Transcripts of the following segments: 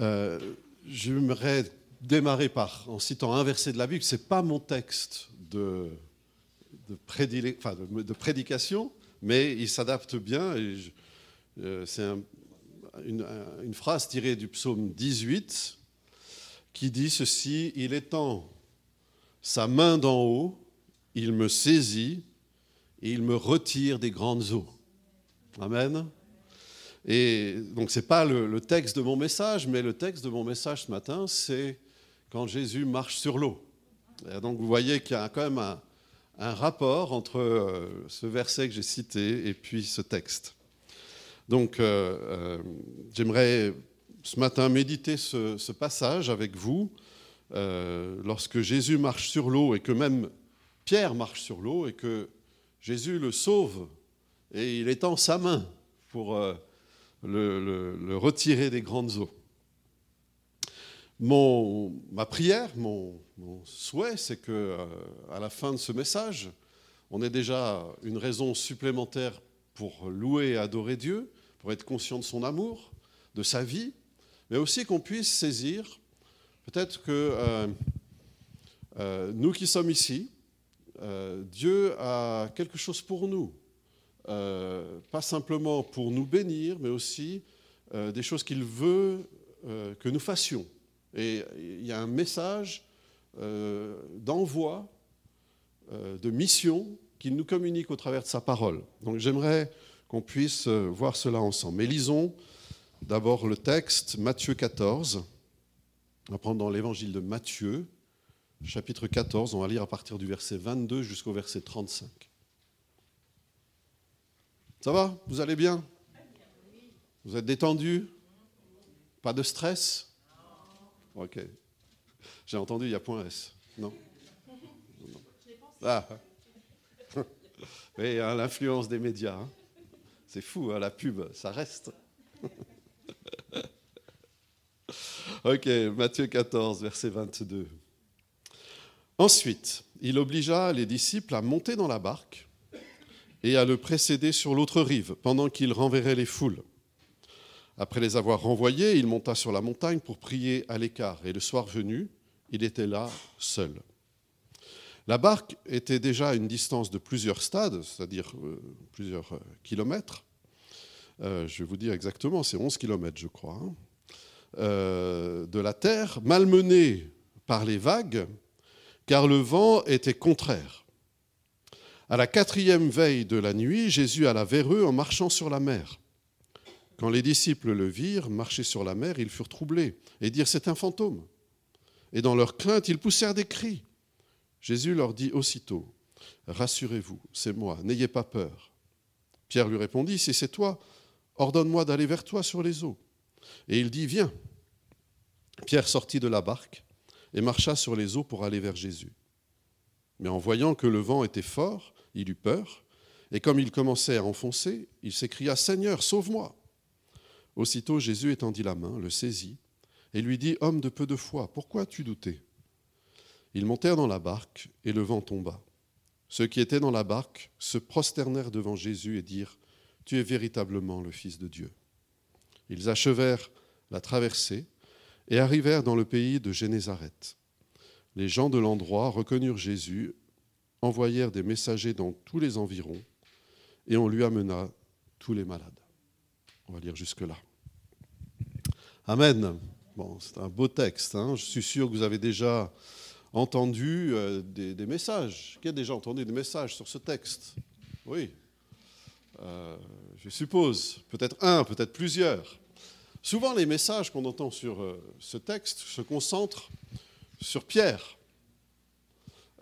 Euh, J'aimerais démarrer par, en citant un verset de la Bible. Ce n'est pas mon texte de, prédication, mais il s'adapte bien. Euh, C'est un, une, une, phrase tirée du psaume 18 qui dit ceci Il étend sa main d'en haut, il me saisit et il me retire des grandes eaux. Amen. Et donc, ce n'est pas le, texte de mon message, mais le texte de mon message ce matin, c'est quand Jésus marche sur l'eau. Donc, vous voyez qu'il y a quand même un, rapport entre euh, ce verset que j'ai cité et puis ce texte. Donc, euh, euh, j'aimerais ce matin méditer ce, ce, passage avec vous. Lorsque Jésus marche sur l'eau et que même Pierre marche sur l'eau et que Jésus le sauve et il étend sa main pour le, retirer des grandes eaux. Mon, ma prière, mon, souhait, c'est que euh, à la fin de ce message, on ait déjà une raison supplémentaire pour louer et adorer Dieu, pour être conscient de son amour, de sa vie, mais aussi qu'on puisse saisir peut-être que euh, euh, nous qui sommes ici, Dieu a quelque chose pour nous, pas simplement pour nous bénir, mais aussi euh, des choses qu'il veut euh, que nous fassions. Et il y a un message d'envoi, de mission qu'il nous communique au travers de sa parole. Donc j'aimerais qu'on puisse voir cela ensemble. Mais lisons d'abord le texte, Matthieu 14. On va prendre dans l'évangile de Matthieu, chapitre 14, on va lire à partir du verset 22 jusqu'au verset 35. Ça va? Vous allez bien? Vous êtes détendu? Pas de stress? Ok. J'ai entendu, il y a point S. Non? Ah. Oui, hein, l'influence des médias. Hein. C'est fou, hein, la pub, ça reste. ok, Matthieu 14, verset 22. Ensuite, il obligea les disciples à monter dans la barque et à le précéder sur l'autre rive, pendant qu'il renverrait les foules. Après les avoir renvoyés, il monta sur la montagne pour prier à l'écart, et le soir venu, il était là seul. La barque était déjà à une distance de plusieurs stades, c'est-à-dire euh, plusieurs euh, kilomètres. Euh, je vais vous dire exactement, c'est 11 kilomètres, je crois, hein, de la terre, malmenée par les vagues, car le vent était contraire. À la quatrième veille de la nuit, Jésus alla vers eux en marchant sur la mer. Quand les disciples le virent marcher sur la mer, ils furent troublés et dirent C'est un fantôme. Et dans leur crainte, ils poussèrent des cris. Jésus leur dit aussitôt Rassurez-vous, c'est moi, n'ayez pas peur. Pierre lui répondit Si c'est toi, ordonne-moi d'aller vers toi sur les eaux. Et il dit Viens. Pierre sortit de la barque et marcha sur les eaux pour aller vers Jésus. Mais en voyant que le vent était fort, il eut peur, et comme il commençait à enfoncer, il s'écria Seigneur, sauve-moi. Aussitôt Jésus étendit la main, le saisit, et lui dit Homme de peu de foi, pourquoi as-tu douté? Ils montèrent dans la barque, et le vent tomba. Ceux qui étaient dans la barque se prosternèrent devant Jésus et dirent Tu es véritablement le Fils de Dieu. Ils achevèrent la traversée et arrivèrent dans le pays de Génézareth. Les gens de l'endroit reconnurent Jésus envoyèrent des messagers dans tous les environs et on lui amena tous les malades. On va lire jusque-là. Amen. Bon, c'est un beau texte. Hein Je suis sûr que vous avez déjà entendu euh, des, messages. Qui a déjà entendu des messages sur ce texte? Oui. Euh, je suppose. Peut-être un, peut-être plusieurs. Souvent, les messages qu'on entend sur euh, ce texte se concentrent sur Pierre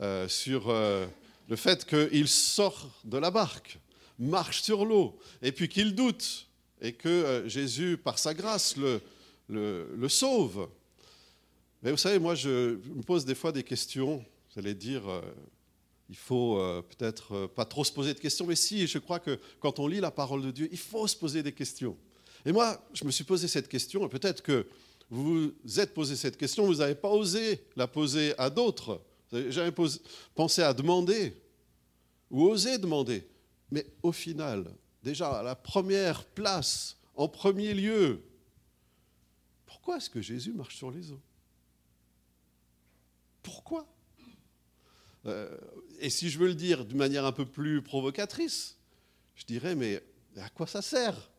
euh, sur euh, le fait qu'il sort de la barque, marche sur l'eau, et puis qu'il doute, et que euh, Jésus, par sa grâce, le, sauve. Mais vous savez, moi, je me pose des fois des questions, vous allez dire, il faut peut-être pas trop se poser de questions, mais si, je crois que quand on lit la parole de Dieu, il faut se poser des questions. Et moi, je me suis posé cette question, et peut-être que vous vous êtes posé cette question, vous n'avez pas osé la poser à d'autres. Vous n'avez jamais pensé à demander ou oser demander. Mais au final, déjà à la première place, en premier lieu, pourquoi est-ce que Jésus marche sur les eaux? Pourquoi? Euh, Et si je veux le dire d'une manière un peu plus provocatrice, je dirais, mais à quoi ça sert?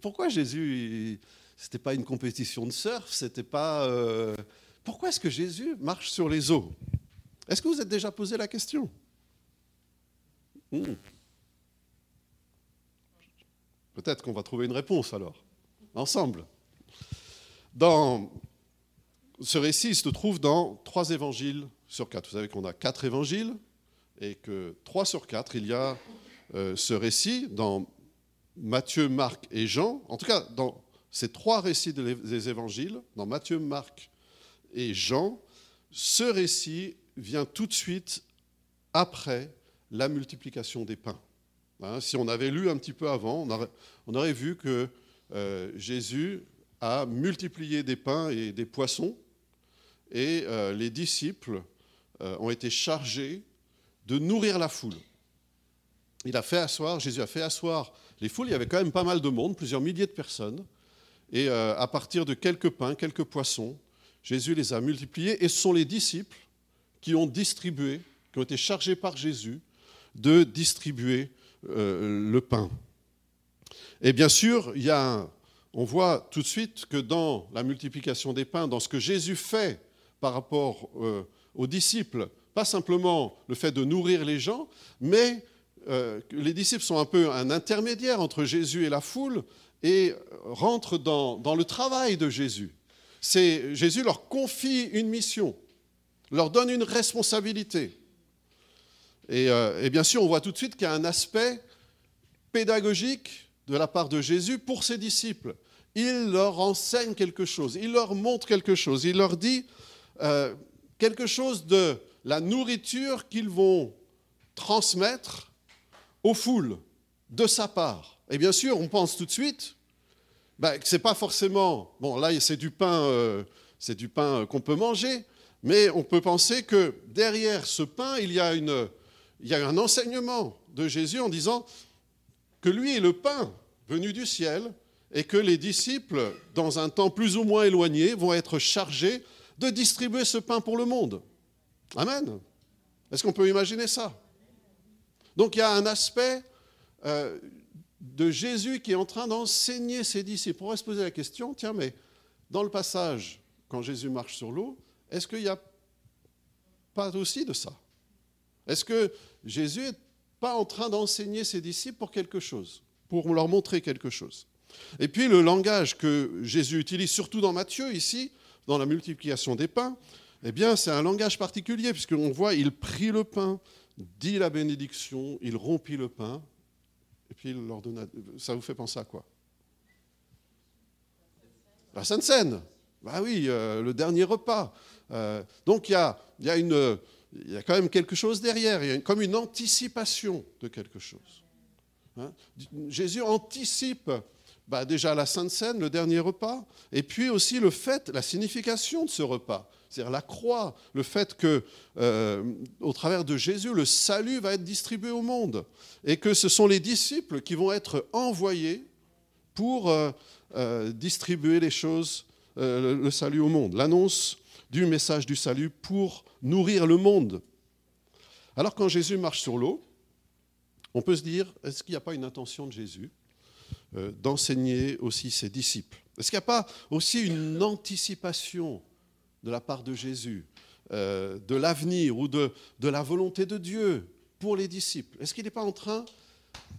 Pourquoi Jésus, c'était pas une compétition de surf, c'était pas... Euh, pourquoi est-ce que Jésus marche sur les eaux? Est-ce que vous êtes déjà posé la question? Hmm. Peut-être qu'on va trouver une réponse alors, ensemble. Dans ce récit se trouve dans trois évangiles sur quatre. Vous savez qu'on a quatre évangiles et que trois sur quatre, il y a euh, ce récit dans Matthieu, Marc et Jean. En tout cas, dans ces trois récits des évangiles, dans Matthieu, Marc et Jean, ce récit vient tout de suite après la multiplication des pains. Hein, si on avait lu un petit peu avant, on aurait, vu que euh, Jésus a multiplié des pains et des poissons, et euh, les disciples euh, ont été chargés de nourrir la foule. Il a fait asseoir, Jésus a fait asseoir les foules, il y avait quand même pas mal de monde, plusieurs milliers de personnes, et à partir de quelques pains, quelques poissons, Jésus les a multipliés, et ce sont les disciples qui ont distribué, qui ont été chargés par Jésus de distribuer euh, le pain. Et bien sûr, il y a on voit tout de suite que dans la multiplication des pains, dans ce que Jésus fait par rapport euh, aux disciples, pas simplement le fait de nourrir les gens, mais euh, les disciples sont un peu un intermédiaire entre Jésus et la foule et rentrent dans, dans le travail de Jésus. Jésus leur confie une mission, leur donne une responsabilité. Euh, et, bien sûr, on voit tout de suite qu'il y a un aspect pédagogique de la part de Jésus pour ses disciples. Il leur enseigne quelque chose, il leur montre quelque chose, il leur dit euh, quelque chose de la nourriture qu'ils vont transmettre aux foules de sa part. Et bien sûr, on pense tout de suite bah, que ce n'est pas forcément, bon là c'est du pain, euh, c'est du pain qu'on peut manger, mais on peut penser que derrière ce pain, il y a un enseignement de Jésus en disant que lui est le pain venu du ciel et que les disciples, dans un temps plus ou moins éloigné, vont être chargés de distribuer ce pain pour le monde. Amen. Est-ce qu'on peut imaginer ça? Donc il y a un aspect euh, de Jésus qui est en train d'enseigner ses disciples. On pourrait se poser la question, tiens, mais dans le passage, quand Jésus marche sur l'eau, est-ce qu'il n'y a pas aussi de ça? Est-ce que Jésus n'est pas en train d'enseigner ses disciples pour quelque chose, pour leur montrer quelque chose? Et puis le langage que Jésus utilise, surtout dans Matthieu, ici, dans la multiplication des pains, eh bien, c'est un langage particulier, puisqu'on voit, il prit le pain, dit la bénédiction, il rompit le pain, et puis il leur donna. Ça vous fait penser à quoi? La Sainte Seine. Bah oui, euh, le dernier repas. Euh, donc il y a, y a y a quand même quelque chose derrière, il y a comme une anticipation de quelque chose. Hein. Jésus anticipe bah, déjà la Sainte Seine, le dernier repas, et puis aussi le fait, la signification de ce repas, c'est-à-dire la croix, le fait que, euh, au travers de Jésus, le salut va être distribué au monde, et que ce sont les disciples qui vont être envoyés pour euh, distribuer les choses, le salut au monde. L'annonce du message du salut pour nourrir le monde. Alors quand Jésus marche sur l'eau, on peut se dire, est-ce qu'il n'y a pas une intention de Jésus euh, d'enseigner aussi ses disciples? Est-ce qu'il n'y a pas aussi une anticipation de la part de Jésus euh, de l'avenir ou de, de la volonté de Dieu pour les disciples? Est-ce qu'il n'est pas en train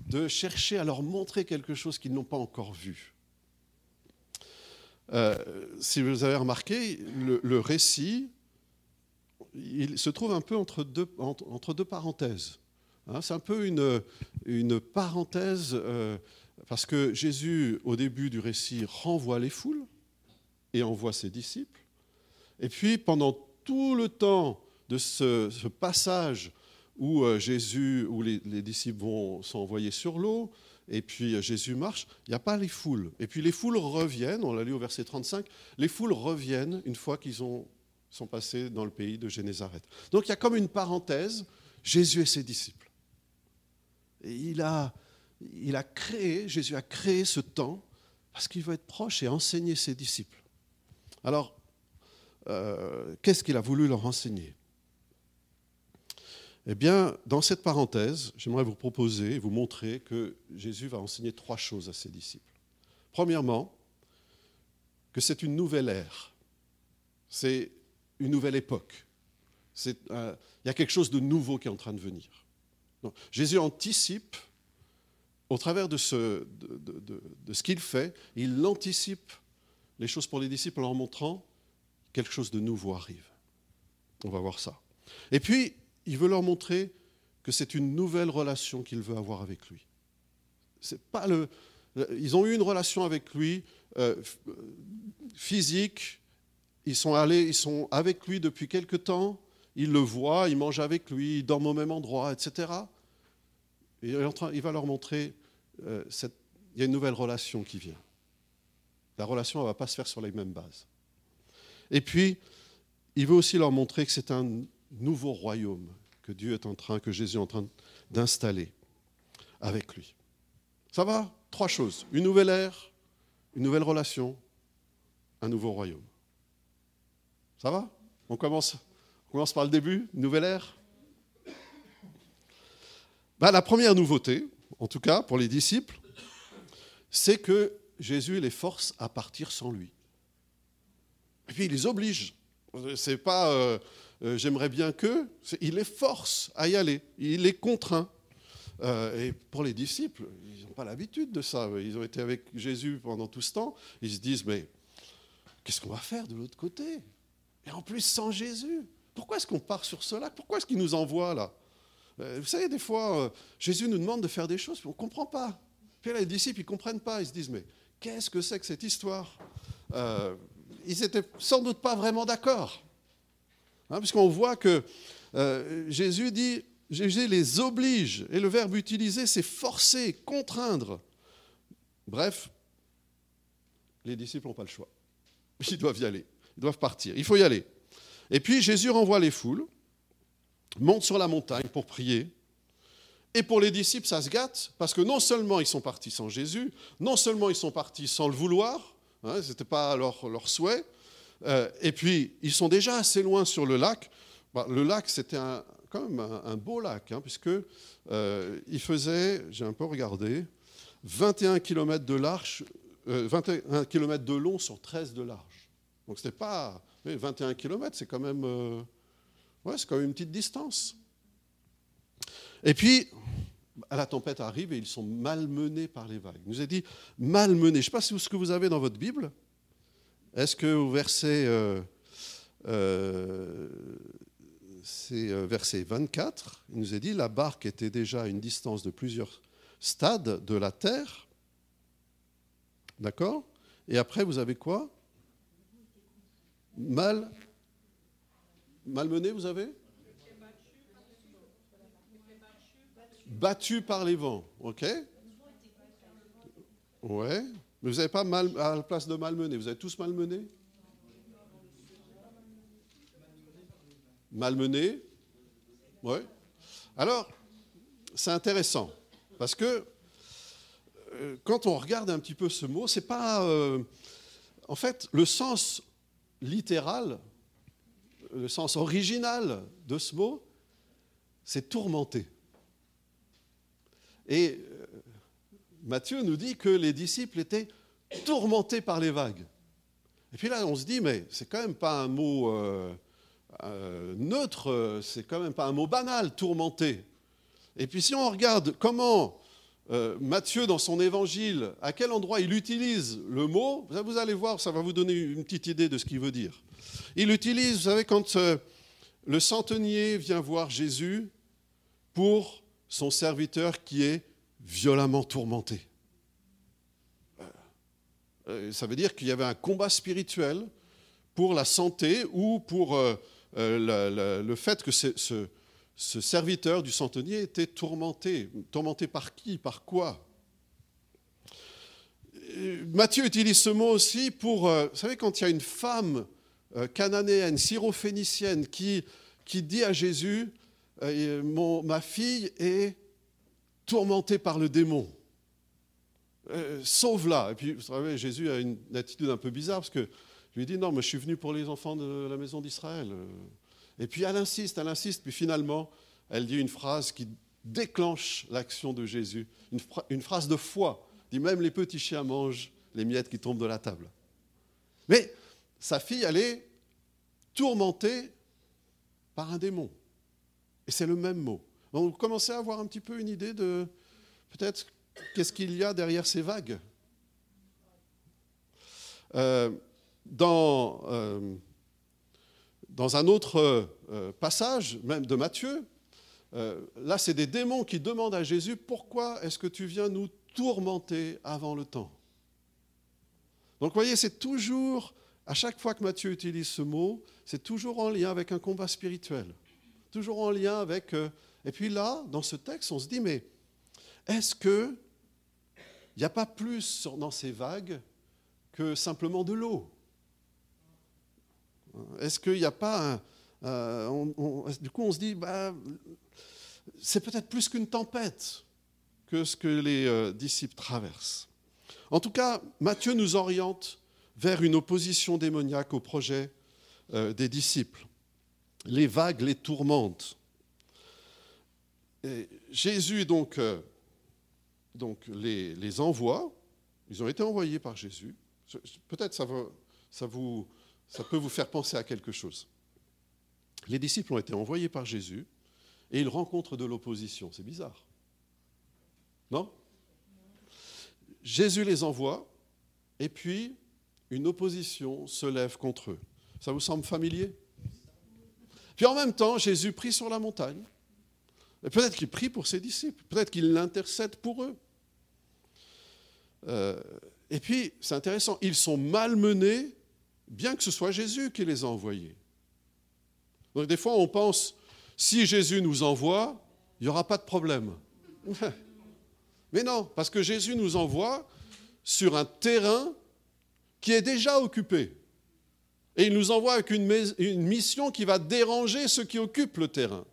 de chercher à leur montrer quelque chose qu'ils n'ont pas encore vu? Euh, si vous avez remarqué, le, récit se trouve un peu entre deux, entre, deux parenthèses. Hein. c'est un peu une, une parenthèse, euh, parce que Jésus, au début du récit, renvoie les foules et envoie ses disciples. Et puis, pendant tout le temps de ce, passage où euh, Jésus, où les, les disciples vont s'envoyer sur l'eau, et puis euh, Jésus marche, il n'y a pas les foules. Et puis les foules reviennent, on l'a lu au verset 35, les foules reviennent une fois qu'ils sont passés dans le pays de Génézareth. Donc il y a comme une parenthèse, Jésus et ses disciples. Et il a, il créé, Jésus a créé ce temps parce qu'il veut être proche et enseigner ses disciples. Alors, euh, qu'est-ce qu'il a voulu leur enseigner? Eh bien, dans cette parenthèse, j'aimerais vous proposer, vous montrer que Jésus va enseigner trois choses à ses disciples. Premièrement, que c'est une nouvelle ère, c'est une nouvelle époque. Euh, il y a quelque chose de nouveau qui est en train de venir. Jésus anticipe, au travers de ce, de ce qu'il fait, il anticipe les choses pour les disciples en leur montrant quelque chose de nouveau arrive. On va voir ça. Et puis, il veut leur montrer que c'est une nouvelle relation qu'il veut avoir avec lui. C'est pas le, ils ont eu une relation avec lui euh, physique. Ils sont allés, ils sont avec lui depuis quelque temps. Ils le voient, ils mangent avec lui, ils dorment au même endroit, etc. Et il va leur montrer, euh, cette, il y a une nouvelle relation qui vient. La relation ne va pas se faire sur les mêmes bases. Et puis, il veut aussi leur montrer que c'est un nouveau royaume que Dieu est en train, que Jésus est en train d'installer avec lui. Ça va? Trois choses. Une nouvelle ère, une nouvelle relation, un nouveau royaume. Ça va? On commence, on commence par le début, nouvelle ère. Ben, la première nouveauté, en tout cas pour les disciples, c'est que Jésus les force à partir sans lui. Et puis il les oblige. C'est pas euh, euh, j'aimerais bien que, il les force à y aller, il les contraint. Euh, et pour les disciples, ils n'ont pas l'habitude de ça. Ils ont été avec Jésus pendant tout ce temps. Ils se disent mais qu'est-ce qu'on va faire de l'autre côté? Et en plus sans Jésus. Pourquoi est-ce qu'on part sur ce lac Pourquoi est-ce qu'il nous envoie là? Vous savez, des fois, Jésus nous demande de faire des choses, mais on ne comprend pas. Puis les disciples, ils ne comprennent pas. Ils se disent mais qu'est-ce que c'est que cette histoire? Euh, Ils n'étaient sans doute pas vraiment d'accord. Hein, puisqu'on voit que euh, Jésus dit, Jésus les oblige, et le verbe utilisé, c'est forcer, contraindre. Bref, les disciples n'ont pas le choix. Ils doivent y aller, ils doivent partir, il faut y aller. Et puis Jésus renvoie les foules, monte sur la montagne pour prier, et pour les disciples, ça se gâte, parce que non seulement ils sont partis sans Jésus, non seulement ils sont partis sans le vouloir, hein, ce n'était pas leur, leur souhait, euh, et puis ils sont déjà assez loin sur le lac. Bah, le lac, c'était quand même un, beau lac, hein, puisque euh, il faisait, j'ai un peu regardé, 21 km de large, 21 euh, km de long sur 13 de large. Donc c'était pas 21 km, c'est quand même, ouais, c'est quand même une petite distance. Et puis, la tempête arrive et ils sont malmenés par les vagues. Il nous a dit malmenés. Je ne sais pas ce que vous avez dans votre Bible. Est-ce que au verset, euh, euh, c'est euh, verset 24, il nous a dit la barque était déjà à une distance de plusieurs stades de la terre. D'accord? Et après, vous avez quoi? Mal Malmené, vous avez? Battu par les vents, ok? Ouais. Vous n'avez pas mal à la place de malmené. Vous avez tous malmené? Malmené? Oui. Alors, c'est intéressant. Parce que euh, quand on regarde un petit peu ce mot, c'est pas. Euh, en fait, le sens littéral, le sens original de ce mot, c'est tourmenter. Et euh, Matthieu nous dit que les disciples étaient tourmentés par les vagues. Et puis là, on se dit, mais c'est quand même pas un mot euh, euh, neutre, c'est quand même pas un mot banal, tourmenté. Et puis si on regarde comment Matthieu, dans son évangile, à quel endroit il utilise le mot, vous allez voir, ça va vous donner une petite idée de ce qu'il veut dire. Il utilise, vous savez, quand le centenier vient voir Jésus pour son serviteur qui est violemment tourmenté. Euh, ça veut dire qu'il y avait un combat spirituel pour la santé ou pour euh, euh, le, fait que ce, serviteur du centenier était tourmenté. Tourmenté par qui Par quoi? Matthieu utilise ce mot aussi pour, vous savez, quand il y a une femme cananéenne, syrophénicienne, qui, qui dit à Jésus, euh, ma fille est tourmentée par le démon. euh, sauve-la. Et puis, vous savez, Jésus a une attitude un peu bizarre parce que lui dis non, mais je suis venu pour les enfants de la maison d'Israël. Et puis elle insiste, elle insiste, puis finalement, elle dit une phrase qui déclenche l'action de Jésus, une, une phrase de foi. Elle dit même les petits chiens mangent les miettes qui tombent de la table. Mais sa fille, elle est tourmentée par un démon. Et c'est le même mot. Donc vous commencez à avoir un petit peu une idée de peut-être qu'est-ce qu'il y a derrière ces vagues? Euh, dans, euh, dans un autre euh, passage, même de Matthieu, là c'est des démons qui demandent à Jésus, pourquoi est-ce que tu viens nous tourmenter avant le temps? Donc vous voyez, c'est toujours, à chaque fois que Matthieu utilise ce mot, c'est toujours en lien avec un combat spirituel, toujours en lien avec... et puis là, dans ce texte, on se dit, mais est-ce que il n'y a pas plus dans ces vagues que simplement de l'eau? Est-ce qu'il n'y a pas un, du coup, on se dit, bah, c'est peut-être plus qu'une tempête que ce que les euh, disciples traversent. En tout cas, Matthieu nous oriente vers une opposition démoniaque au projet euh, des disciples. Les vagues les tourmentent. Jésus, donc, euh, les, envoie. Ils ont été envoyés par Jésus. Peut-être ça, ça, ça peut vous faire penser à quelque chose. Les disciples ont été envoyés par Jésus et ils rencontrent de l'opposition. C'est bizarre. Non? Jésus les envoie et puis une opposition se lève contre eux. Ça vous semble familier? Puis en même temps, Jésus prie sur la montagne. Peut-être qu'il prie pour ses disciples, peut-être qu'il l'intercède pour eux. Euh, et puis, c'est intéressant, ils sont malmenés, bien que ce soit Jésus qui les a envoyés. Donc des fois, on pense, si Jésus nous envoie, il n'y aura pas de problème. Mais non, parce que Jésus nous envoie sur un terrain qui est déjà occupé. Et il nous envoie avec une, une mission qui va déranger ceux qui occupent le terrain.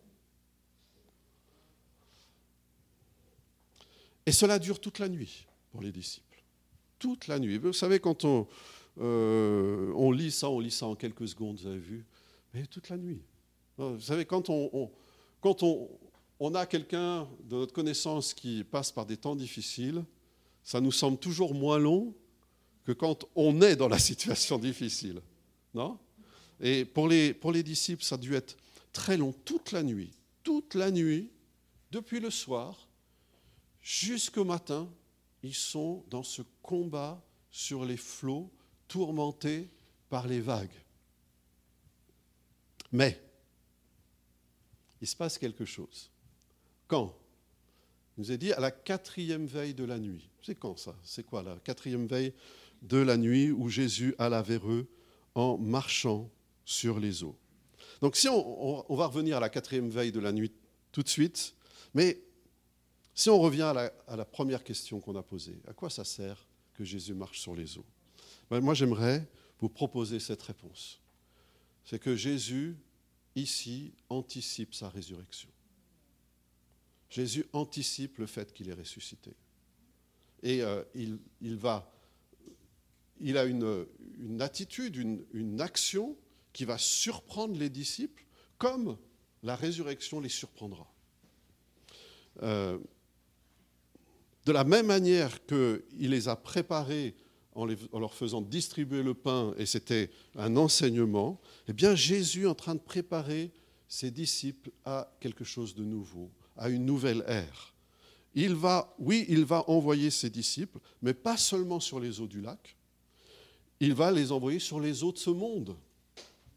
Et cela dure toute la nuit pour les disciples. Toute la nuit. Vous savez, quand on, euh, lit ça, on lit ça en quelques secondes, vous avez vu, mais toute la nuit. Vous savez, quand on, quand on, on a quelqu'un de notre connaissance qui passe par des temps difficiles, ça nous semble toujours moins long que quand on est dans la situation difficile. Non? Et pour les, pour les disciples, ça a dû être très long, toute la nuit. Toute la nuit, depuis le soir jusqu'au matin, ils sont dans ce combat sur les flots, tourmentés par les vagues. Mais, il se passe quelque chose. Quand? Il nous est dit à la quatrième veille de la nuit. C'est quand ça? C'est quoi la quatrième veille de la nuit où Jésus alla vers eux en marchant sur les eaux? Donc si on, on va revenir à la quatrième veille de la nuit tout de suite, mais si on revient à la, première question qu'on a posée, à quoi ça sert que Jésus marche sur les eaux? Ben, Moi, j'aimerais vous proposer cette réponse. C'est que Jésus, ici, anticipe sa résurrection. Jésus anticipe le fait qu'il est ressuscité. Et euh, il, a une, attitude, une, action qui va surprendre les disciples comme la résurrection les surprendra. Euh, de la même manière qu'il les a préparés en, leur faisant distribuer le pain, et c'était un enseignement, eh Jésus est en train de préparer ses disciples à quelque chose de nouveau, à une nouvelle ère. Il va, oui, il va envoyer ses disciples, mais pas seulement sur les eaux du lac, il va les envoyer sur les eaux de ce monde,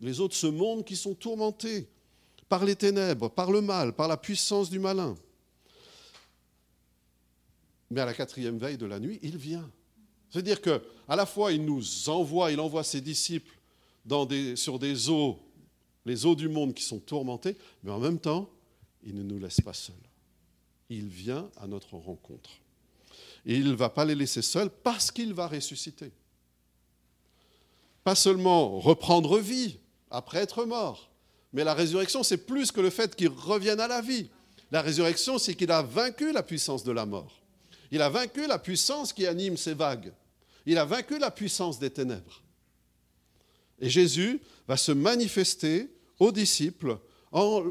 les eaux de ce monde qui sont tourmentés par les ténèbres, par le mal, par la puissance du malin. Mais à la quatrième veille de la nuit, il vient. C'est-à-dire qu'à la fois, il nous envoie, il envoie ses disciples sur des eaux, les eaux du monde qui sont tourmentées, mais en même temps, il ne nous laisse pas seuls. Il vient à notre rencontre. Et il ne va pas les laisser seuls parce qu'il va ressusciter. Pas seulement reprendre vie après être mort, mais la résurrection, c'est plus que le fait qu'il revienne à la vie. La résurrection, c'est qu'il a vaincu la puissance de la mort. Il a vaincu la puissance qui anime ces vagues. Il a vaincu la puissance des ténèbres. Et Jésus va se manifester aux disciples en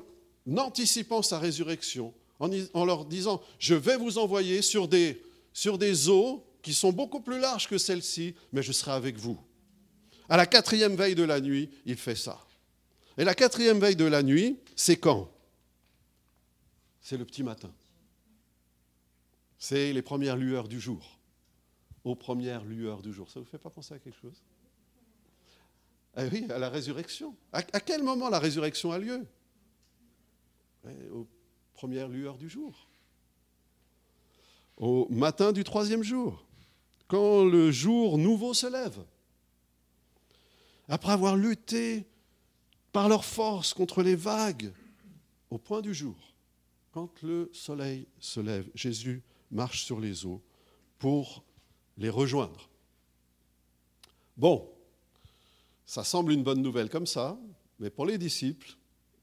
anticipant sa résurrection, en, leur disant, je vais vous envoyer sur des, eaux qui sont beaucoup plus larges que celles-ci, mais je serai avec vous. À la quatrième veille de la nuit, il fait ça. Et la quatrième veille de la nuit, c'est quand? C'est le petit matin. C'est les premières lueurs du jour. Aux premières lueurs du jour. Ça ne vous fait pas penser à quelque chose? Ah Oui, à la résurrection. À, quel moment la résurrection a lieu? Aux premières lueurs du jour. Au matin du troisième jour. Quand le jour nouveau se lève. Après avoir lutté par leur force contre les vagues, au point du jour, quand le soleil se lève, Jésus marche sur les eaux pour les rejoindre. Bon, ça semble une bonne nouvelle comme ça, mais pour les disciples,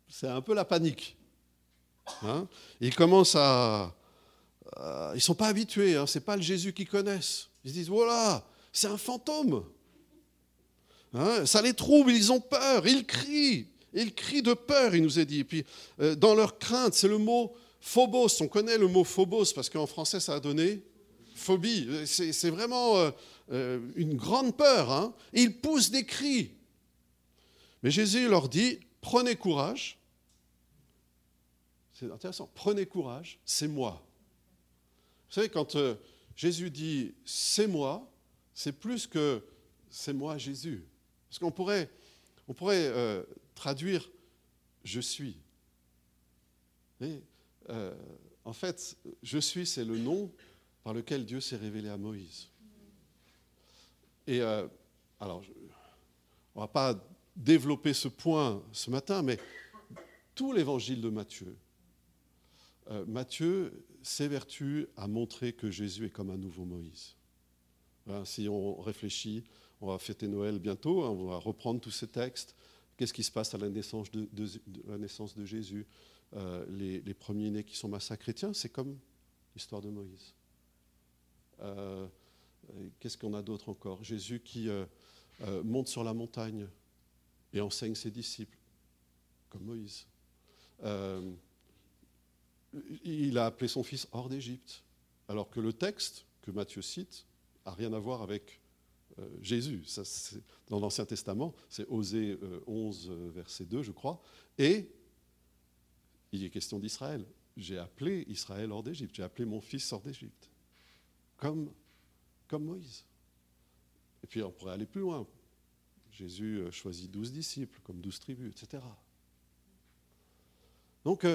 c'est un peu la panique. Hein. ils commencent à... ils ne sont pas habitués, hein, ce n'est pas le Jésus qu'ils connaissent. Ils se disent, voilà, c'est un fantôme. Hein, ça les trouble, ils ont peur, ils crient. Ils crient de peur, il nous est dit. Puis, euh, dans leur crainte, c'est le mot phobos. On connaît le mot phobos parce qu'en français, ça a donné phobie. C'est vraiment euh, euh, une grande peur. Hein. Ils poussent des cris. Mais Jésus leur dit prenez courage. C'est intéressant. Prenez courage, c'est moi. Vous savez, quand Jésus dit c'est moi, c'est plus que c'est moi Jésus. Parce qu'on pourrait, on pourrait euh, traduire je suis. Euh, en fait, je suis, c'est le nom par lequel Dieu s'est révélé à Moïse. Et euh, alors, on ne va pas développer ce point ce matin, mais tout l'évangile de Matthieu, Matthieu s'évertue à montrer que Jésus est comme un nouveau Moïse. si on réfléchit on va fêter Noël bientôt, hein, on va reprendre tous ces textes. Qu'est-ce qui se passe à la naissance de Jésus? Euh, les, premiers-nés qui sont massacrés, tiens, c'est comme l'histoire de Moïse. Euh, qu'est-ce qu'on a d'autre encore? Jésus qui euh, monte sur la montagne et enseigne ses disciples, comme Moïse. il a appelé son fils hors d'Égypte, alors que le texte que Matthieu cite n'a rien à voir avec Jésus. Dans l'Ancien Testament, c'est Osée 11, euh, verset 2, je crois. Et il est question d'Israël. J'ai appelé Israël hors d'Égypte, j'ai appelé mon fils hors d'Égypte. Comme, Moïse. Et puis on pourrait aller plus loin. Jésus euh, choisit douze disciples, comme douze tribus, etc. Donc,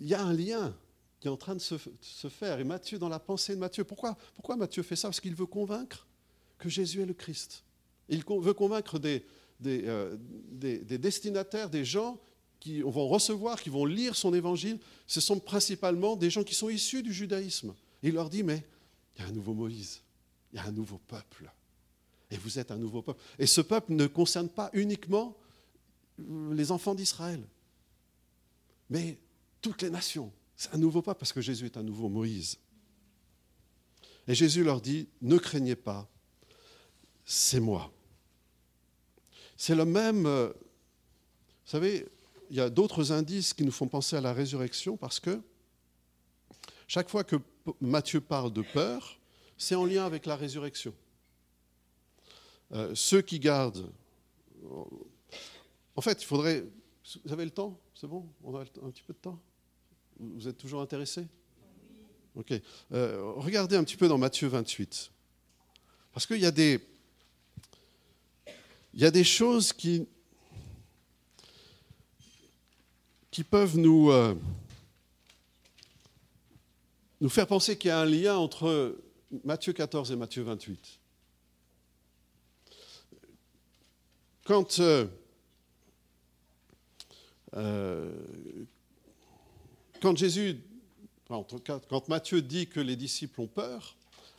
il y a un lien qui est en train de se, faire. Et Matthieu, dans la pensée de Matthieu, pourquoi, pourquoi Matthieu fait ça? Parce qu'il veut convaincre que Jésus est le Christ. Il veut convaincre euh, des, destinataires, des gens qui vont recevoir, qui vont lire son évangile. Ce sont principalement des gens qui sont issus du judaïsme. il leur dit, mais il y a un nouveau Moïse, il y a un nouveau peuple. Et vous êtes un nouveau peuple. Et ce peuple ne concerne pas uniquement les enfants d'Israël, mais toutes les nations. C'est un nouveau pas parce que Jésus est un nouveau Moïse. Et Jésus leur dit, ne craignez pas, c'est moi. C'est le même... Euh, vous savez, il y a d'autres indices qui nous font penser à la résurrection parce que chaque fois que Matthieu parle de peur, c'est en lien avec la résurrection. Euh, ceux qui gardent... En fait, il faudrait... Vous avez le temps? C'est bon? On a un petit peu de temps? Vous êtes toujours intéressé Ok. Euh, regardez un petit peu dans Matthieu 28. Parce qu'il y a des. Il y a des choses qui, qui peuvent nous, euh, nous faire penser qu'il y a un lien entre Matthieu 14 et Matthieu 28. Quand, euh, quand Jésus, quand Matthieu dit que les disciples ont peur,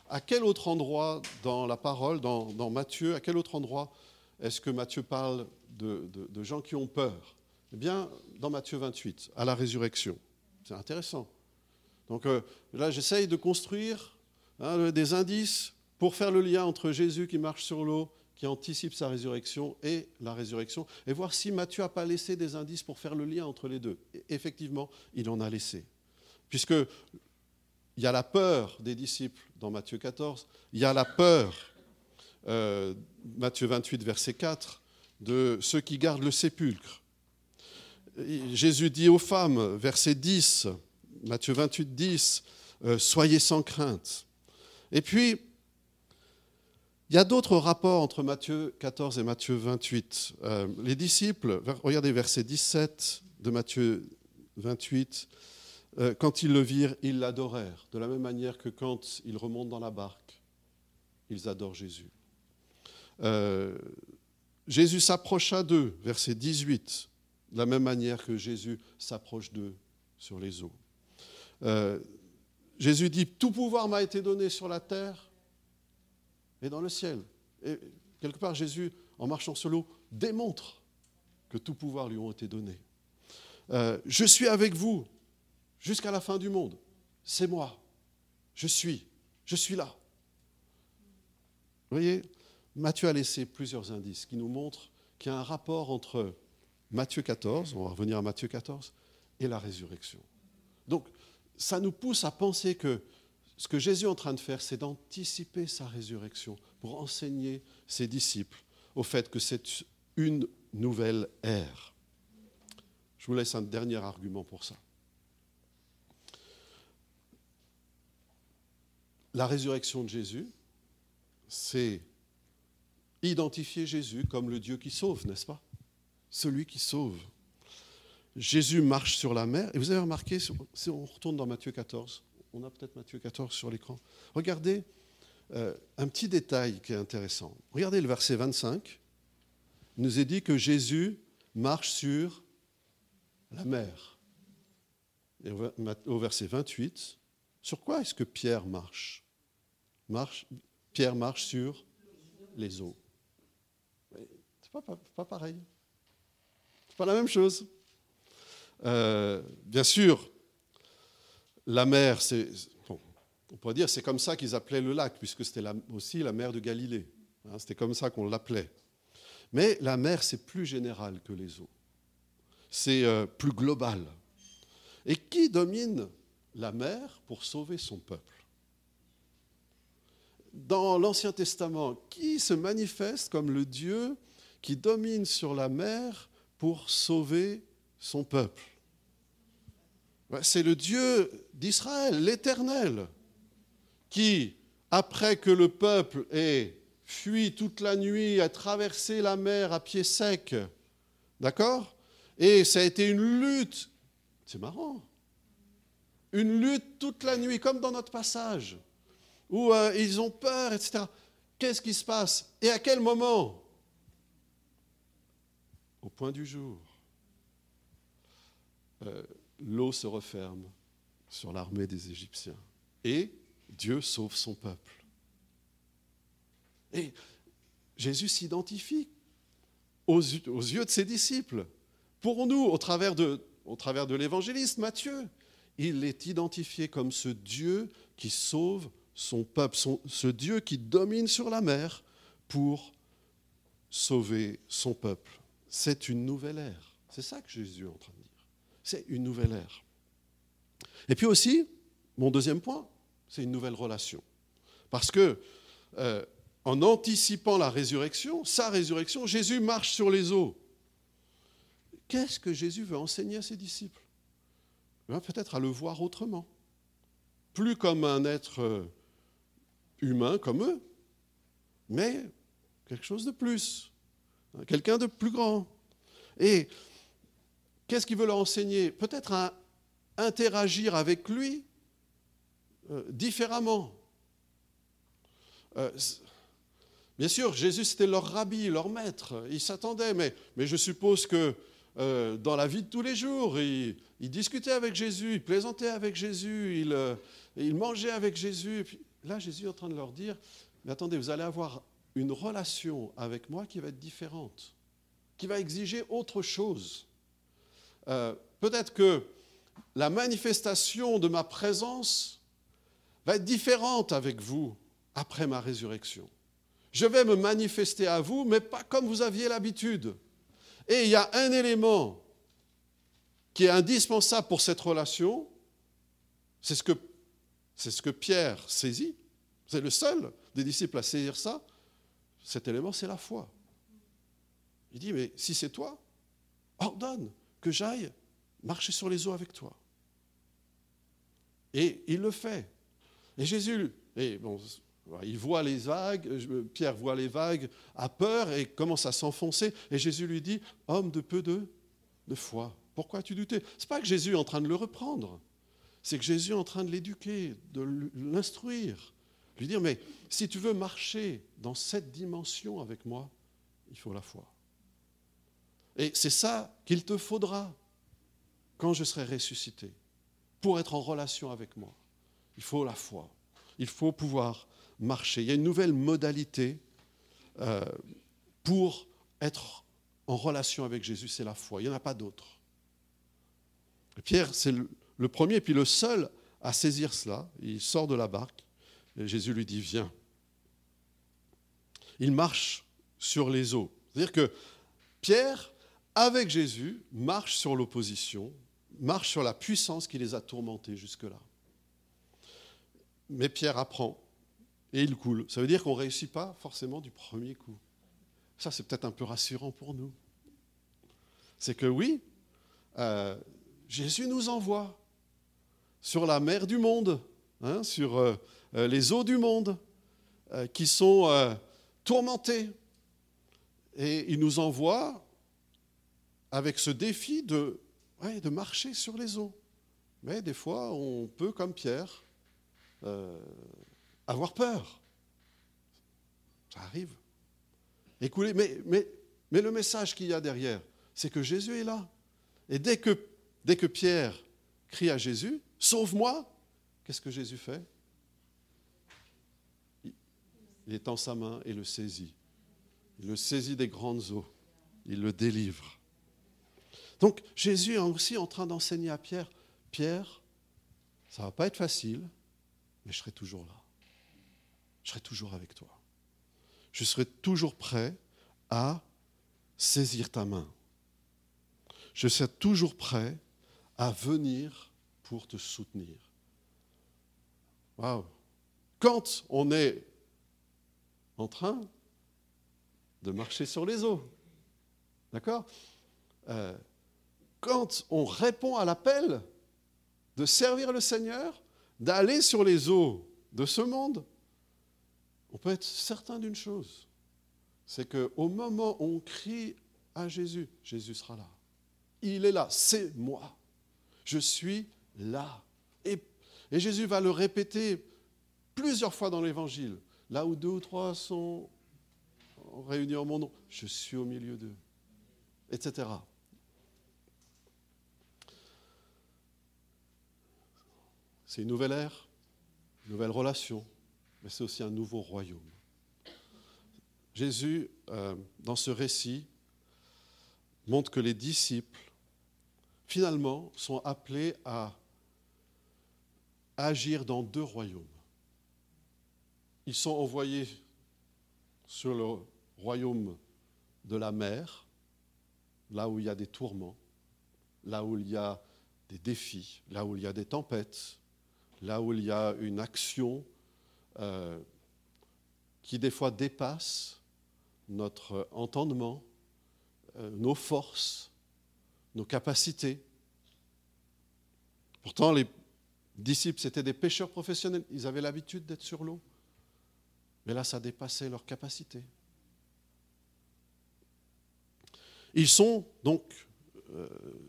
à quel autre endroit dans la parole, dans, Matthieu, à quel autre endroit est-ce que Matthieu parle de, gens qui ont peur? Eh bien, dans Matthieu 28, à la résurrection. C'est intéressant. Donc euh, là, j'essaye de construire hein, des indices pour faire le lien entre Jésus qui marche sur l'eau, qui anticipe sa résurrection, et la résurrection, et voir si Matthieu n'a pas laissé des indices pour faire le lien entre les deux. effectivement, il en a laissé. Puisque il y a la peur des disciples dans Matthieu 14, il y a la peur, euh, Matthieu 28, verset 4, de ceux qui gardent le sépulcre. Jésus dit aux femmes, verset 10, Matthieu 28, 10, euh, Soyez sans crainte. Et puis, il y a d'autres rapports entre Matthieu 14 et Matthieu 28. Euh, les disciples, regardez verset 17 de Matthieu 28, euh, quand ils le virent, ils l'adorèrent, de la même manière que quand ils remontent dans la barque, ils adorent Jésus. Jésus s'approcha d'eux, verset 18, de la même manière que Jésus s'approche d'eux sur les eaux. Euh, Jésus dit, tout pouvoir m'a été donné sur la terre et dans le ciel. Et quelque part, Jésus, en marchant sur l'eau, démontre que tout pouvoir lui ont été donné. Euh, je suis avec vous jusqu'à la fin du monde. C'est moi. Je suis. Je suis là. Vous voyez, Matthieu a laissé plusieurs indices qui nous montrent qu'il y a un rapport entre Matthieu 14, on va revenir à Matthieu 14, et la résurrection. Donc, ça nous pousse à penser que ce que Jésus est en train de faire, c'est d'anticiper sa résurrection pour enseigner ses disciples au fait que c'est une nouvelle ère. Je vous laisse un dernier argument pour ça. La résurrection de Jésus, c'est identifier Jésus comme le Dieu qui sauve, n'est-ce pas? Celui qui sauve. Jésus marche sur la mer. Et vous avez remarqué, si on retourne dans Matthieu 14, on a peut-être Matthieu 14 sur l'écran. Regardez euh, un petit détail qui est intéressant. Regardez le verset 25. Il nous est dit que Jésus marche sur la mer. Et au verset 28, sur quoi est-ce que Pierre marche, marche Pierre marche sur les eaux. C'est pas, pareil. Pas la même chose. Euh, bien sûr, la mer, c'est, on pourrait dire c'est comme ça qu'ils appelaient le lac, puisque c'était aussi la mer de Galilée. Hein, c'était comme ça qu'on l'appelait. Mais la mer, c'est plus général que les eaux. C'est euh, plus global. Et qui domine la mer pour sauver son peuple? Dans l'Ancien Testament, qui se manifeste comme le Dieu qui domine sur la mer pour sauver son peuple. C'est le Dieu d'Israël, l'Éternel, qui, après que le peuple ait fui toute la nuit, a traversé la mer à pied sec, d'accord? Et ça a été une lutte, c'est marrant, une lutte toute la nuit, comme dans notre passage, où euh, ils ont peur, etc. Qu'est-ce qui se passe? Et à quel moment? Au point du jour. Euh, l'eau se referme sur l'armée des Égyptiens. Et Dieu sauve son peuple. Et Jésus s'identifie aux, yeux de ses disciples. Pour nous, au travers de, au travers de l'évangéliste Matthieu, il est identifié comme ce Dieu qui sauve son peuple, ce Dieu qui domine sur la mer pour sauver son peuple. C'est une nouvelle ère. C'est ça que Jésus est en train de dire. C'est une nouvelle ère. Et puis aussi, mon deuxième point, c'est une nouvelle relation. Parce que, euh, en anticipant la résurrection, sa résurrection, Jésus marche sur les eaux. Qu'est-ce que Jésus veut enseigner à ses disciples? Eh Peut-être à le voir autrement. Plus comme un être euh, humain comme eux, mais quelque chose de plus, quelqu'un de plus grand. Et Qu'est-ce qu'il veut leur enseigner? Peut-être à interagir avec lui euh, différemment. Euh, bien sûr, Jésus, c'était leur rabbi, leur maître. Ils s'attendaient, mais, je suppose que euh, dans la vie de tous les jours, ils, discutaient avec Jésus, ils plaisantaient avec Jésus, ils, ils mangeaient avec Jésus. Et puis, là, Jésus est en train de leur dire, mais attendez, vous allez avoir une relation avec moi qui va être différente, qui va exiger autre chose. Euh, peut-être que la manifestation de ma présence va être différente avec vous après ma résurrection. Je vais me manifester à vous, mais pas comme vous aviez l'habitude. Et il y a un élément qui est indispensable pour cette relation, c'est ce que, c'est ce que Pierre saisit. C'est le seul des disciples à saisir ça. Cet élément, c'est la foi. Il dit, mais si c'est toi, ordonne que j'aille marcher sur les eaux avec toi. Et il le fait. Et Jésus, il voit les vagues, Pierre voit les vagues, a peur et commence à s'enfoncer. Et Jésus lui dit, homme de peu de, de foi, pourquoi as-tu douté? Ce n'est pas que Jésus est en train de le reprendre, c'est que Jésus est en train de l'éduquer, de l'instruire, lui dire, mais si tu veux marcher dans cette dimension avec moi, il faut la foi. Et c'est ça qu'il te faudra quand je serai ressuscité, pour être en relation avec moi. Il faut la foi. Il faut pouvoir marcher. Il y a une nouvelle modalité euh, pour être en relation avec Jésus, c'est la foi. Il n'y en a pas d'autre. Pierre, c'est le, premier, puis le seul à saisir cela. Il sort de la barque et Jésus lui dit Viens. Il marche sur les eaux. C'est-à-dire que Pierre, avec Jésus, marche sur l'opposition, marche sur la puissance qui les a tourmentés jusque-là. Mais Pierre apprend et il coule. Ça veut dire qu'on ne réussit pas forcément du premier coup. Ça, c'est peut-être un peu rassurant pour nous. C'est que oui, euh, Jésus nous envoie sur la mer du monde, hein, sur euh, les eaux du monde, qui sont tourmentées. Et il nous envoie avec ce défi de, marcher sur les eaux. Mais des fois, on peut, comme Pierre, avoir peur. Ça arrive. Écoutez, mais, mais, mais le message qu'il y a derrière, c'est que Jésus est là. Et dès que, dès que Pierre crie à Jésus, Sauve-moi, qu'est-ce que Jésus fait? Il étend sa main et le saisit. Il le saisit des grandes eaux. Il le délivre. Donc Jésus est aussi en train d'enseigner à Pierre, Pierre, ça ne va pas être facile, mais je serai toujours là je serai toujours avec toi. Je serai toujours prêt à saisir ta main. Je serai toujours prêt à venir pour te soutenir. Waouh! Quand on est en train de marcher sur les eaux, d'accord? Euh, Quand on répond à l'appel de servir le Seigneur, d'aller sur les eaux de ce monde, on peut être certain d'une chose, c'est qu'au moment où on crie à Jésus, Jésus sera là. Il est là, c'est moi. Je suis là. Et, et, Jésus va le répéter plusieurs fois dans l'Évangile. Là où deux ou trois sont réunis en mon nom, je suis au milieu d'eux, etc. C'est une nouvelle ère, une nouvelle relation, mais c'est aussi un nouveau royaume. Jésus, euh, dans ce récit, montre que les disciples, finalement, sont appelés à agir dans deux royaumes. Ils sont envoyés sur le royaume de la mer, là où il y a des tourments, là où il y a des défis, là où il y a des tempêtes, là où il y a une action euh, qui des fois dépassent notre entendement, euh, nos forces, nos capacités. Pourtant, les disciples, c'était des pêcheurs professionnels, ils avaient l'habitude d'être sur l'eau. Mais là, ça dépassait leur capacité. Ils sont donc euh,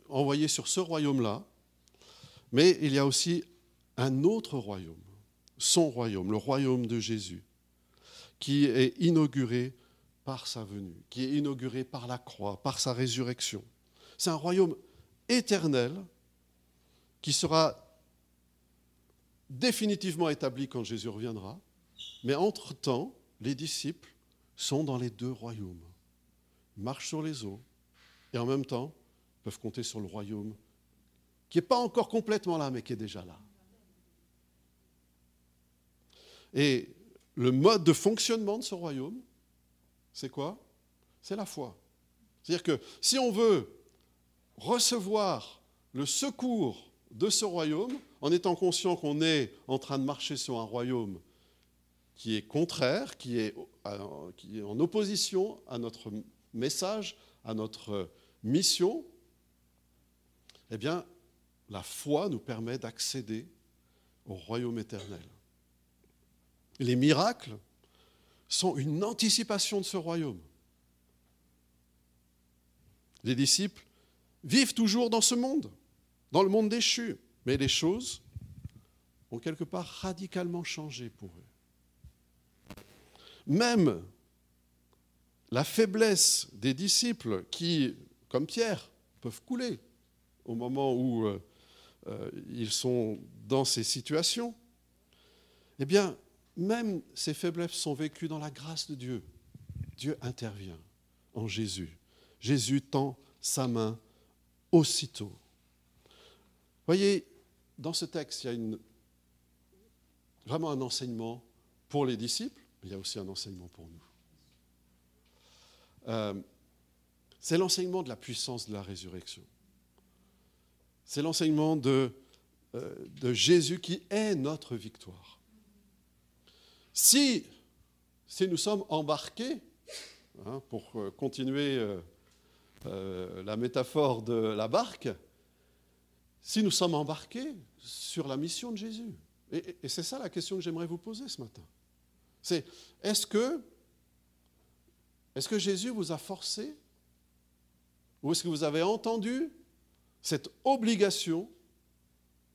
envoyés sur ce royaume-là, mais il y a aussi un autre royaume son royaume, le royaume de Jésus, qui est inauguré par sa venue, qui est inauguré par la croix, par sa résurrection. C'est un royaume éternel qui sera définitivement établi quand Jésus reviendra, mais entre-temps, les disciples sont dans les deux royaumes, marchent sur les eaux, et en même temps peuvent compter sur le royaume qui n'est pas encore complètement là, mais qui est déjà là. Et le mode de fonctionnement de ce royaume, c'est quoi? C'est la foi. C'est-à-dire que si on veut recevoir le secours de ce royaume, en étant conscient qu'on est en train de marcher sur un royaume qui est contraire, qui est, qui est en opposition à notre message, à notre mission, eh bien, la foi nous permet d'accéder au royaume éternel. Les miracles sont une anticipation de ce royaume. Les disciples vivent toujours dans ce monde, dans le monde déchu, mais les choses ont quelque part radicalement changé pour eux. Même la faiblesse des disciples qui, comme Pierre, peuvent couler au moment où euh, euh, ils sont dans ces situations, eh bien, même ces faiblesses sont vécues dans la grâce de Dieu. Dieu intervient en Jésus. Jésus tend sa main aussitôt. Voyez, dans ce texte, il y a vraiment un enseignement pour les disciples, il y a aussi un enseignement pour nous. Euh, c'est l'enseignement de la puissance de la résurrection. C'est l'enseignement de, euh, Jésus qui est notre victoire. Si, nous sommes embarqués, hein, pour euh, continuer la métaphore de la barque, si nous sommes embarqués sur la mission de Jésus, et c'est ça la question que j'aimerais vous poser ce matin, c'est est-ce que est-ce que Jésus vous a forcé? Ou est-ce que vous avez entendu cette obligation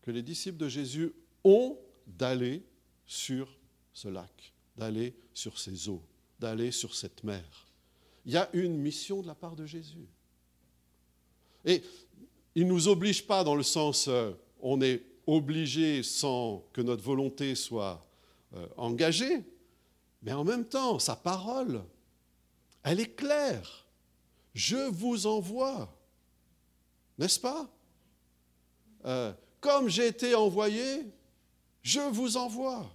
que les disciples de Jésus ont d'aller sur ce lac, d'aller sur ces eaux, d'aller sur cette mer? Il y a une mission de la part de Jésus. Et il ne nous oblige pas dans le sens, euh, on est obligé sans que notre volonté soit euh, engagée, mais en même temps, sa parole elle est claire. Je vous envoie. N'est-ce pas? Euh, Comme j'ai été envoyé, je vous envoie.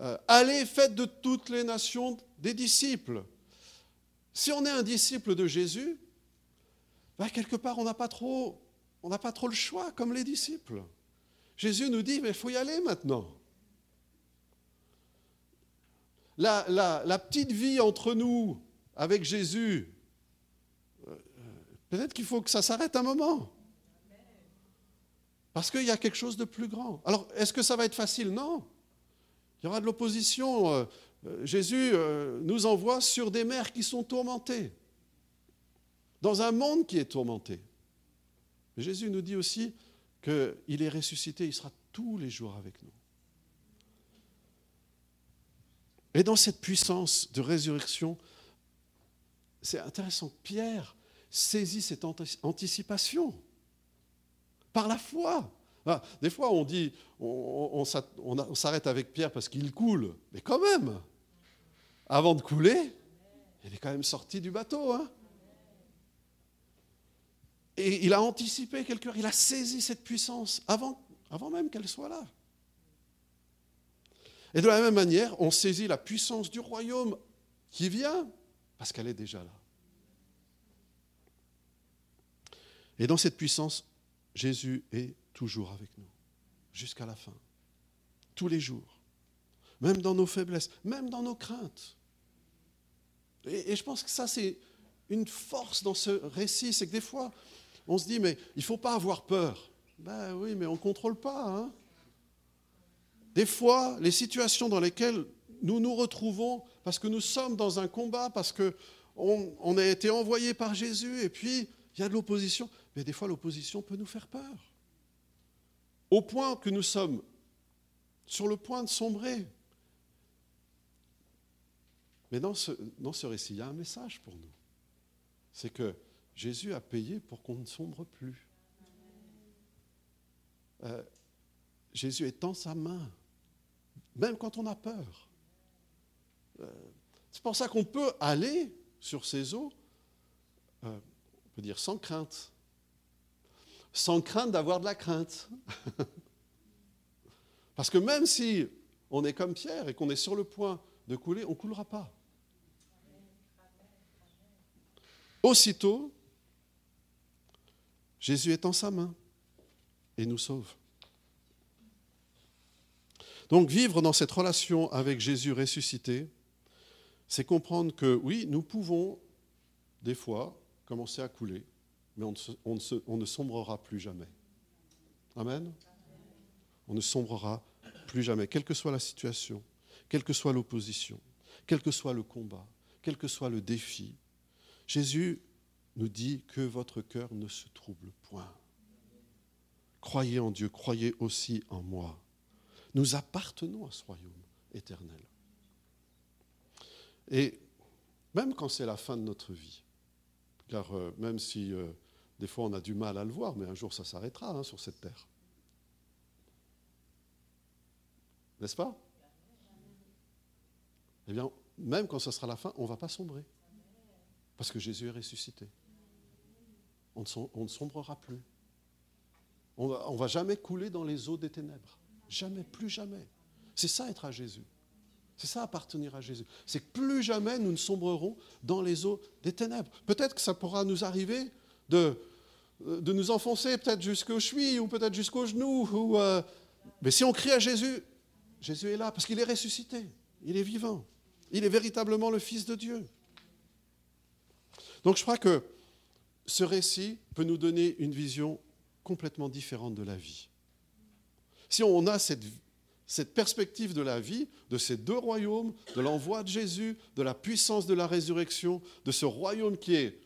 Euh, allez, faites de toutes les nations des disciples. Si on est un disciple de Jésus, ben, quelque part, on n'a pas trop, pas trop le choix, comme les disciples. Jésus nous dit, mais il faut y aller maintenant la, petite vie entre nous avec Jésus, euh, peut-être qu'il faut que ça s'arrête un moment. Parce qu'il y a quelque chose de plus grand. Alors, est-ce que ça va être facile? Non. Il y aura de l'opposition. Euh, euh, Jésus nous envoie sur des mers qui sont tourmentées, dans un monde qui est tourmenté. Jésus nous dit aussi qu'il est ressuscité, il sera tous les jours avec nous. Et dans cette puissance de résurrection, c'est intéressant, Pierre saisit cette anticipation par la foi. Ah, des fois, on dit, on, s'arrête avec Pierre parce qu'il coule, mais quand même, avant de couler, il est quand même sorti du bateau. Hein. et il a anticipé quelque part, il a saisi cette puissance avant, avant même qu'elle soit là. Et de la même manière, on saisit la puissance du royaume qui vient parce qu'elle est déjà là. Et dans cette puissance, Jésus est toujours avec nous, jusqu'à la fin, tous les jours, même dans nos faiblesses, même dans nos craintes. Et, je pense que ça, c'est une force dans ce récit, c'est que des fois, on se dit, mais il ne faut pas avoir peur. Ben oui, mais on ne contrôle pas. Hein des fois, les situations dans lesquelles nous nous retrouvons, parce que nous sommes dans un combat, parce qu'on on a été envoyé par Jésus, et puis il y a de l'opposition, mais des fois l'opposition peut nous faire peur. Au point que nous sommes sur le point de sombrer. Mais dans ce, dans ce récit, il y a un message pour nous. C'est que Jésus a payé pour qu'on ne sombre plus. Euh, Jésus étend sa main même quand on a peur. Euh, c'est pour ça qu'on peut aller sur ces eaux, euh, on peut dire sans crainte. sans crainte d'avoir de la crainte. Parce que même si on est comme Pierre et qu'on est sur le point de couler, on ne coulera pas. Aussitôt, Jésus est en sa main et nous sauve. Donc vivre dans cette relation avec Jésus ressuscité, c'est comprendre que oui, nous pouvons des fois commencer à couler, mais on ne, sombrera plus jamais. Amen. On ne sombrera plus jamais, quelle que soit la situation, quelle que soit l'opposition, quel que soit le combat, quel que soit le défi. Jésus nous dit que votre cœur ne se trouble point. Croyez en Dieu, croyez aussi en moi. Nous appartenons à ce royaume éternel. Et même quand c'est la fin de notre vie, car euh, même si euh, des fois on a du mal à le voir, mais un jour ça s'arrêtera hein, sur cette terre. N'est-ce pas? Eh bien, même quand ce sera la fin, on ne va pas sombrer. Parce que Jésus est ressuscité. On ne, sombrera plus. On ne va jamais couler dans les eaux des ténèbres. Jamais, plus jamais. C'est ça être à Jésus. C'est ça appartenir à Jésus. C'est que plus jamais nous ne sombrerons dans les eaux des ténèbres. Peut-être que ça pourra nous arriver de, nous enfoncer peut-être jusqu'au chevilles ou peut-être jusqu'au genou. Ou, euh, mais si on crie à Jésus, Jésus est là parce qu'il est ressuscité. Il est vivant. Il est véritablement le Fils de Dieu. Donc je crois que ce récit peut nous donner une vision complètement différente de la vie. Si on a cette, perspective de la vie, de ces deux royaumes, de l'envoi de Jésus, de la puissance de la résurrection, de ce royaume qui, est,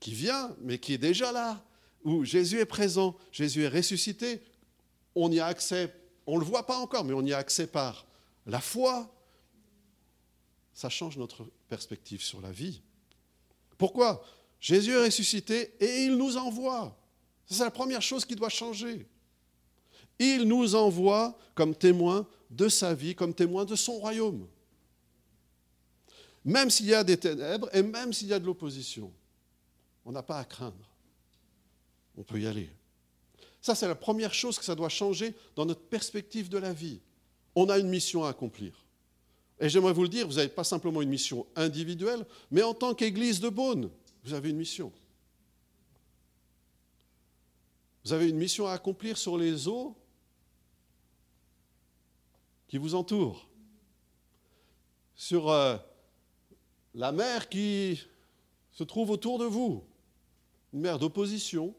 qui vient, mais qui est déjà là, où Jésus est présent, Jésus est ressuscité, on y a accès, on ne le voit pas encore, mais on y a accès par la foi, ça change notre perspective sur la vie. Pourquoi? Jésus est ressuscité et il nous envoie. C'est la première chose qui doit changer. Il nous envoie comme témoins de sa vie, comme témoins de son royaume. Même s'il y a des ténèbres et même s'il y a de l'opposition, on n'a pas à craindre. On peut y aller. Ça, c'est la première chose que ça doit changer dans notre perspective de la vie. On a une mission à accomplir. Et j'aimerais vous le dire, vous n'avez pas simplement une mission individuelle, mais en tant qu'Église de Beaune, vous avez une mission. Vous avez une mission à accomplir sur les eaux qui vous entoure, sur euh, la mer qui se trouve autour de vous, une mer d'opposition,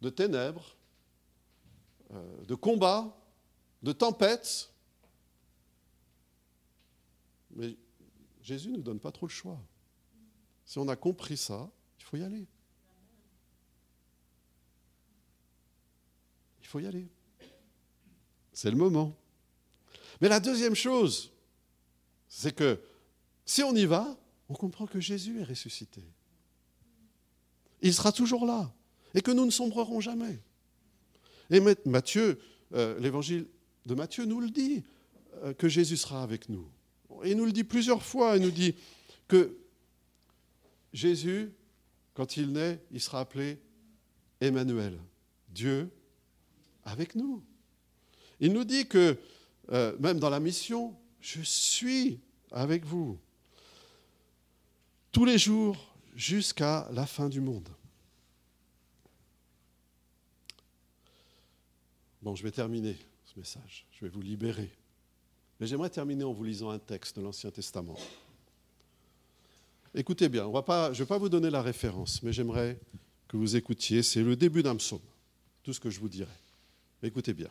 de ténèbres, euh, de combats, de tempêtes. Mais Jésus ne nous donne pas trop le choix. Si on a compris ça, il faut y aller. Il faut y aller. C'est le moment. Mais la deuxième chose, c'est que si on y va, on comprend que Jésus est ressuscité. Il sera toujours là et que nous ne sombrerons jamais. Et Matthieu, euh, l'évangile de Matthieu nous le dit, euh, que Jésus sera avec nous. Il nous le dit plusieurs fois, il nous dit que Jésus, quand il naît, il sera appelé Emmanuel, Dieu avec nous. Il nous dit que euh, même dans la mission, je suis avec vous tous les jours jusqu'à la fin du monde. Bon, je vais terminer ce message, je vais vous libérer. Mais j'aimerais terminer en vous lisant un texte de l'Ancien Testament. Écoutez bien, on va pas, je ne vais pas vous donner la référence, mais j'aimerais que vous écoutiez. C'est le début d'un psaume, tout ce que je vous dirai. Écoutez bien.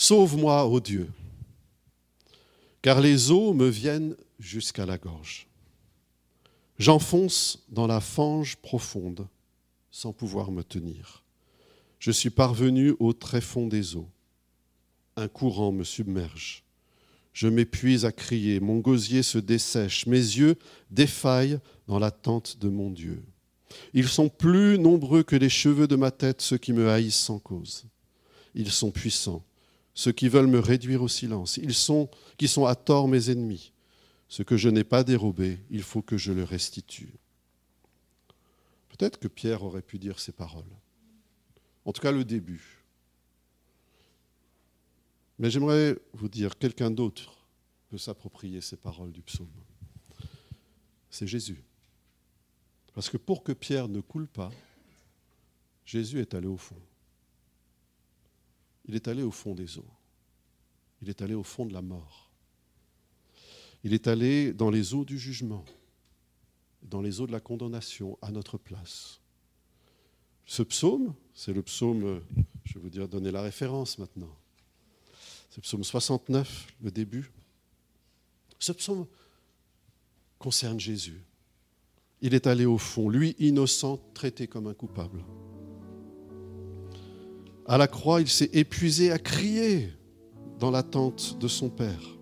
Sauve-moi, ô Dieu, car les eaux me viennent jusqu'à la gorge. J'enfonce dans la fange profonde sans pouvoir me tenir. Je suis parvenu au tréfonds des eaux. Un courant me submerge. Je m'épuise à crier, mon gosier se dessèche, mes yeux défaillent dans l'attente de mon Dieu. Ils sont plus nombreux que les cheveux de ma tête, ceux qui me haïssent sans cause. Ils sont puissants, ceux qui veulent me réduire au silence, ils sont, qui sont à tort mes ennemis. Ce que je n'ai pas dérobé, il faut que je le restitue. Peut-être que Pierre aurait pu dire ces paroles. En tout cas, le début. Mais j'aimerais vous dire, quelqu'un d'autre peut s'approprier ces paroles du psaume. C'est Jésus. Parce que pour que Pierre ne coule pas, Jésus est allé au fond. Il est allé au fond des eaux. Il est allé au fond de la mort. Il est allé dans les eaux du jugement, dans les eaux de la condamnation à notre place. Ce psaume, c'est le psaume, je vais vous dire, donner la référence maintenant. C'est le psaume 69, le début. Ce psaume concerne Jésus. Il est allé au fond, lui innocent, traité comme un coupable. À la croix, il s'est épuisé à crier dans l'attente de son Père.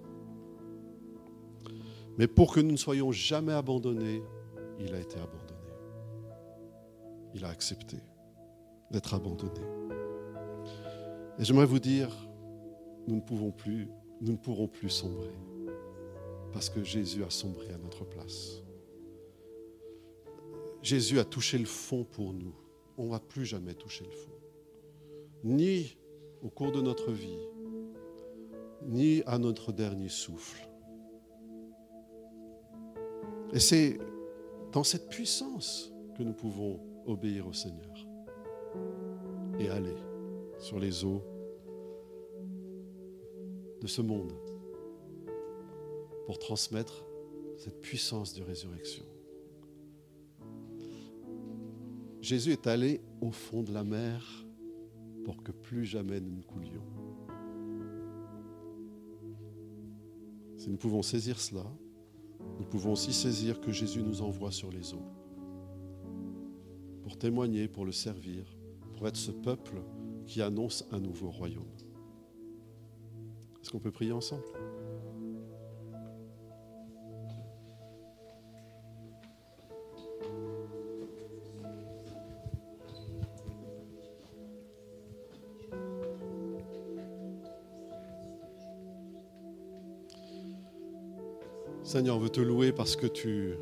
Mais pour que nous ne soyons jamais abandonnés, il a été abandonné. Il a accepté d'être abandonné. Et j'aimerais vous dire, nous ne pouvons plus, nous ne pourrons plus sombrer, parce que Jésus a sombré à notre place. Jésus a touché le fond pour nous. On ne va plus jamais toucher le fond. Ni au cours de notre vie, ni à notre dernier souffle. Et c'est dans cette puissance que nous pouvons obéir au Seigneur et aller sur les eaux de ce monde pour transmettre cette puissance de résurrection. Jésus est allé au fond de la mer pour que plus jamais nous ne coulions. Si nous pouvons saisir cela, nous pouvons aussi saisir que Jésus nous envoie sur les eaux pour témoigner, pour le servir, pour être ce peuple qui annonce un nouveau royaume. Est-ce qu'on peut prier ensemble? Seigneur, on veut te louer parce que tu